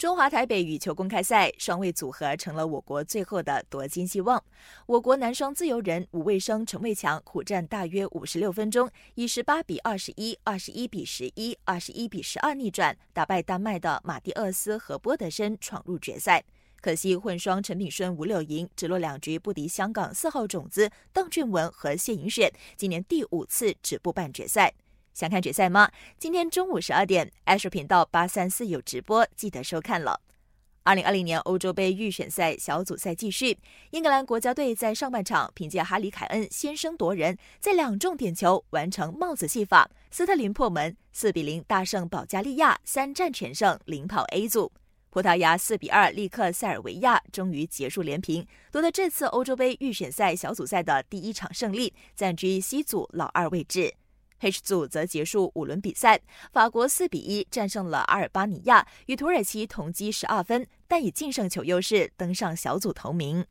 中华台北羽球公开赛双位组合成了我国最后的夺金希望。我国男双自由人吴卫生、陈卫强苦战大约五十六分钟，以十八比二十一、二十一比十一、二十一比十二逆转，打败丹麦的马蒂厄斯和波德森，闯入决赛。可惜混双陈炳顺、吴柳莹只落两局不敌香港四号种子邓俊文和谢颖雪，今年第五次止步半决赛。想看决赛吗？今天中午十二点，Ash 频道八三四有直播，记得收看了。二零二零年欧洲杯预选赛小组赛继续，英格兰国家队在上半场凭借哈里凯恩先声夺人，在两中点球完成帽子戏法，斯特林破门，四比零大胜保加利亚，三战全胜，领跑 A 组。葡萄牙四比二力克塞尔维亚，终于结束连平，夺得这次欧洲杯预选赛小组赛的第一场胜利，暂居 C 组老二位置。H 组则结束五轮比赛，法国四比一战胜了阿尔巴尼亚，与土耳其同积十二分，但以净胜球优势登上小组头名。